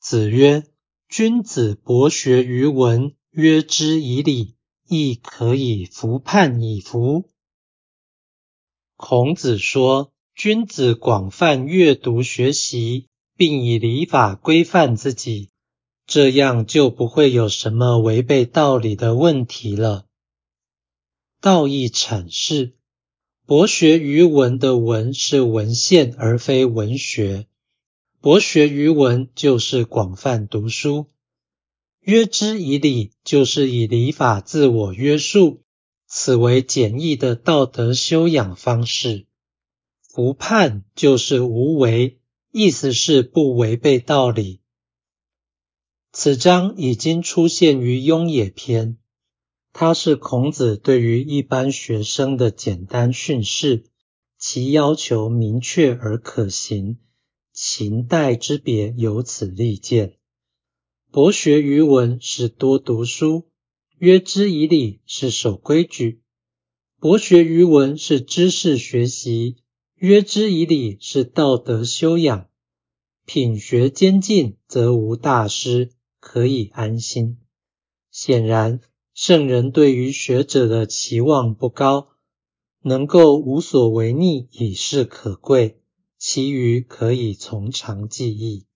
子曰：“君子博学于文，约之以礼，亦可以服判以服。”孔子说，君子广泛阅读学习，并以礼法规范自己，这样就不会有什么违背道理的问题了。道义阐释：博学于文的文是文献，而非文学。博学于文就是广泛读书，约之以礼就是以礼法自我约束，此为简易的道德修养方式。不叛就是无为，意思是不违背道理。此章已经出现于《雍也篇》，它是孔子对于一般学生的简单训示，其要求明确而可行。秦代之别由此立见。博学于文是多读书，约之以礼是守规矩。博学于文是知识学习，约之以礼是道德修养。品学兼进，则无大师，可以安心。显然，圣人对于学者的期望不高，能够无所违逆已是可贵。其余可以从长计议。